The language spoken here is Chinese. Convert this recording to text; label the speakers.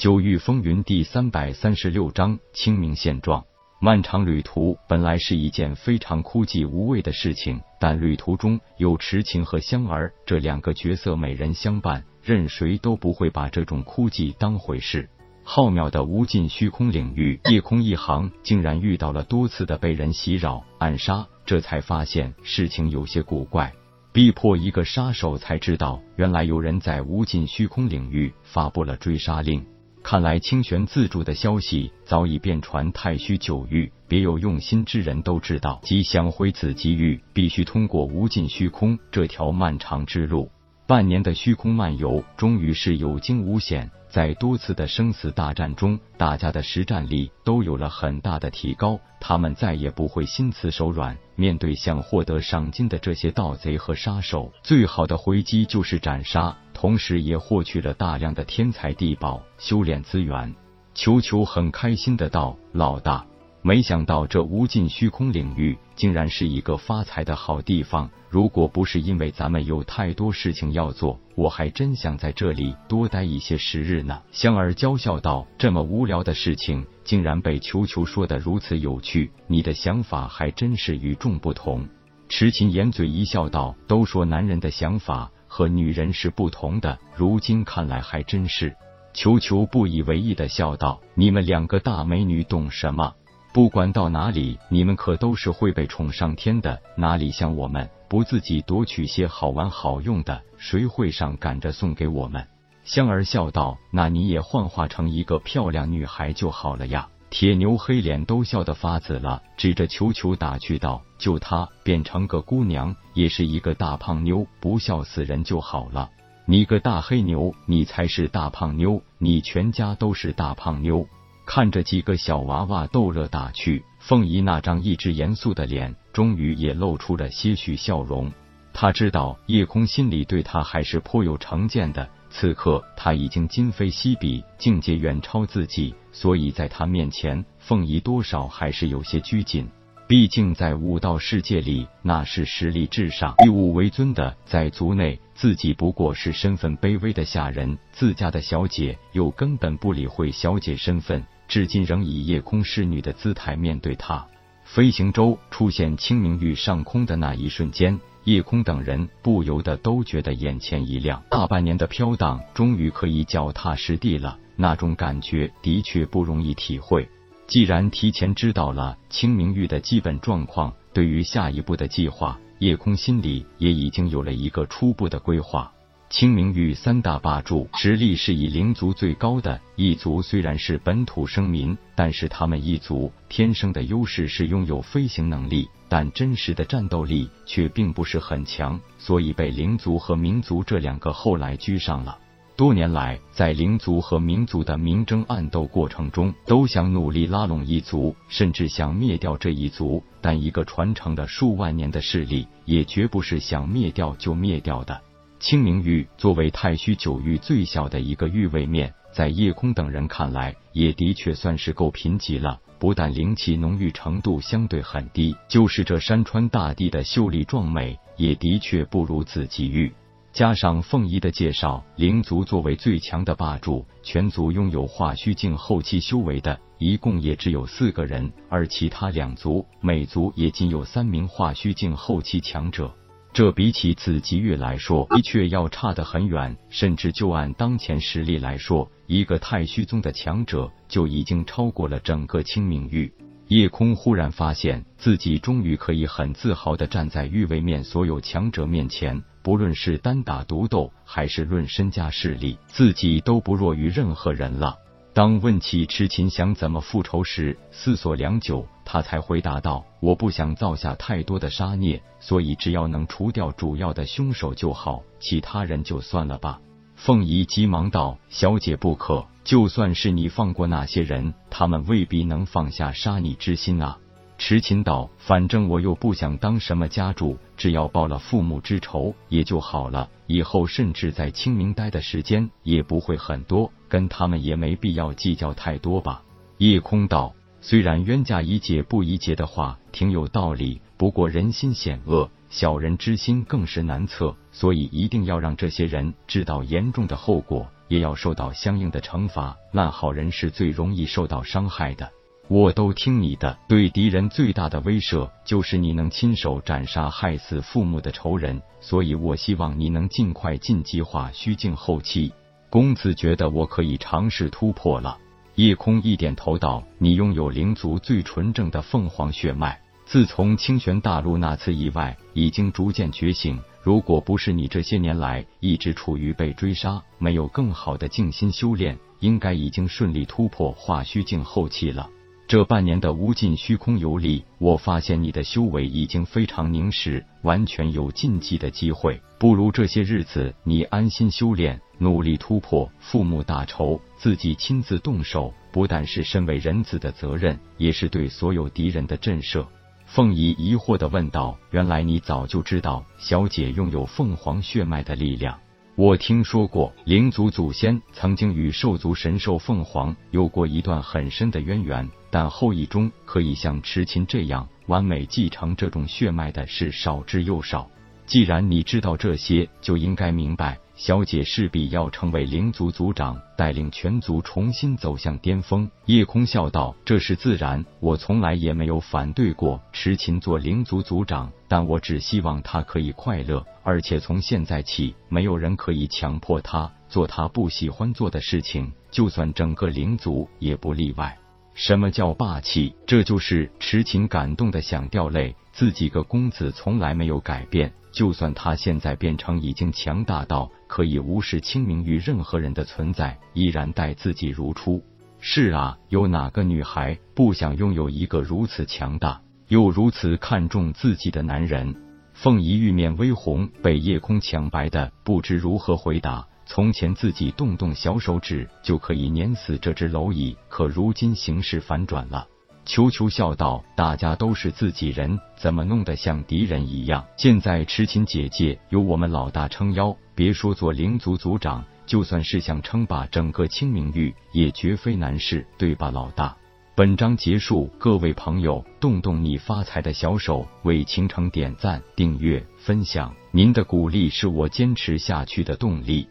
Speaker 1: 九域风云第三百三十六章清明现状。漫长旅途本来是一件非常枯寂无味的事情，但旅途中有池琴和香儿这两个角色美人相伴，任谁都不会把这种枯寂当回事。浩渺的无尽虚空领域，夜空一行竟然遇到了多次的被人袭扰暗杀，这才发现事情有些古怪。逼迫一个杀手，才知道原来有人在无尽虚空领域发布了追杀令。看来清玄自助的消息早已遍传太虚九域，别有用心之人都知道，即想回此机遇，必须通过无尽虚空这条漫长之路。半年的虚空漫游，终于是有惊无险。在多次的生死大战中，大家的实战力都有了很大的提高，他们再也不会心慈手软。面对想获得赏金的这些盗贼和杀手，最好的回击就是斩杀，同时也获取了大量的天材地宝、修炼资源。球球很开心的道：“老大。”没想到这无尽虚空领域竟然是一个发财的好地方。如果不是因为咱们有太多事情要做，我还真想在这里多待一些时日呢。香儿娇笑道：“这么无聊的事情，竟然被球球说的如此有趣，你的想法还真是与众不同。”痴情掩嘴一笑道：“都说男人的想法和女人是不同的，如今看来还真是。”球球不以为意的笑道：“你们两个大美女懂什么？”不管到哪里，你们可都是会被宠上天的。哪里像我们，不自己夺取些好玩好用的，谁会上赶着送给我们？香儿笑道：“那你也幻化成一个漂亮女孩就好了呀。”铁牛黑脸都笑得发紫了，指着球球打趣道：“就她变成个姑娘，也是一个大胖妞，不笑死人就好了。你个大黑牛，你才是大胖妞，你全家都是大胖妞。”看着几个小娃娃逗乐打趣，凤仪那张一直严肃的脸，终于也露出了些许笑容。他知道叶空心里对他还是颇有成见的，此刻他已经今非昔比，境界远超自己，所以在他面前，凤仪多少还是有些拘谨。毕竟在武道世界里，那是实力至上、以武为尊的，在族内自己不过是身份卑微的下人，自家的小姐又根本不理会小姐身份。至今仍以夜空侍女的姿态面对他。飞行舟出现清明域上空的那一瞬间，叶空等人不由得都觉得眼前一亮。大半年的飘荡，终于可以脚踏实地了，那种感觉的确不容易体会。既然提前知道了清明玉的基本状况，对于下一步的计划，叶空心里也已经有了一个初步的规划。清明域三大霸主实力是以灵族最高的一族，虽然是本土生民，但是他们一族天生的优势是拥有飞行能力，但真实的战斗力却并不是很强，所以被灵族和民族这两个后来居上了。多年来，在灵族和民族的明争暗斗过程中，都想努力拉拢一族，甚至想灭掉这一族。但一个传承了数万年的势力，也绝不是想灭掉就灭掉的。清明玉作为太虚九域最小的一个域位面，在夜空等人看来，也的确算是够贫瘠了。不但灵气浓郁程度相对很低，就是这山川大地的秀丽壮美，也的确不如紫极玉。加上凤仪的介绍，灵族作为最强的霸主，全族拥有化虚境后期修为的，一共也只有四个人，而其他两族，每族也仅有三名化虚境后期强者。这比起紫极域来说，的确要差得很远。甚至就按当前实力来说，一个太虚宗的强者就已经超过了整个清明域。夜空忽然发现自己终于可以很自豪的站在域位面所有强者面前，不论是单打独斗，还是论身家势力，自己都不弱于任何人了。当问起痴琴想怎么复仇时，思索良久，他才回答道：“我不想造下太多的杀孽，所以只要能除掉主要的凶手就好，其他人就算了吧。”凤仪急忙道：“小姐不可，就算是你放过那些人，他们未必能放下杀你之心啊。”痴琴道：“反正我又不想当什么家主，只要报了父母之仇也就好了。以后甚至在清明待的时间也不会很多，跟他们也没必要计较太多吧。”夜空道：“虽然冤家宜解不宜结的话挺有道理，不过人心险恶，小人之心更是难测，所以一定要让这些人知道严重的后果，也要受到相应的惩罚。烂好人是最容易受到伤害的。我都听你的。对敌人最大的威慑就是你能亲手斩杀害死父母的仇人，所以我希望你能尽快晋级化虚境后期。公子觉得我可以尝试突破了。夜空一点头道：“你拥有灵族最纯正的凤凰血脉，自从清玄大陆那次意外，已经逐渐觉醒。如果不是你这些年来一直处于被追杀，没有更好的静心修炼，应该已经顺利突破化虚境后期了。”这半年的无尽虚空游历，我发现你的修为已经非常凝实，完全有晋级的机会。不如这些日子你安心修炼，努力突破父母大仇，自己亲自动手，不但是身为人子的责任，也是对所有敌人的震慑。凤仪疑惑的问道：“原来你早就知道小姐拥有凤凰血脉的力量？”我听说过灵族祖先曾经与兽族神兽凤凰有过一段很深的渊源，但后裔中可以像痴琴这样完美继承这种血脉的是少之又少。既然你知道这些，就应该明白。小姐势必要成为灵族族长，带领全族重新走向巅峰。夜空笑道：“这是自然，我从来也没有反对过痴琴做灵族族长，但我只希望他可以快乐，而且从现在起，没有人可以强迫他做他不喜欢做的事情，就算整个灵族也不例外。”什么叫霸气？这就是痴情感动的想掉泪。自己个公子从来没有改变，就算他现在变成已经强大到可以无视清明与任何人的存在，依然待自己如初。是啊，有哪个女孩不想拥有一个如此强大又如此看重自己的男人？凤仪玉面微红，被夜空抢白的不知如何回答。从前自己动动小手指就可以碾死这只蝼蚁，可如今形势反转了。球球笑道：“大家都是自己人，怎么弄得像敌人一样？现在痴情姐姐有我们老大撑腰，别说做灵族族长，就算是想称霸整个清明域，也绝非难事，对吧，老大？”本章结束，各位朋友，动动你发财的小手，为倾城点赞、订阅、分享，您的鼓励是我坚持下去的动力。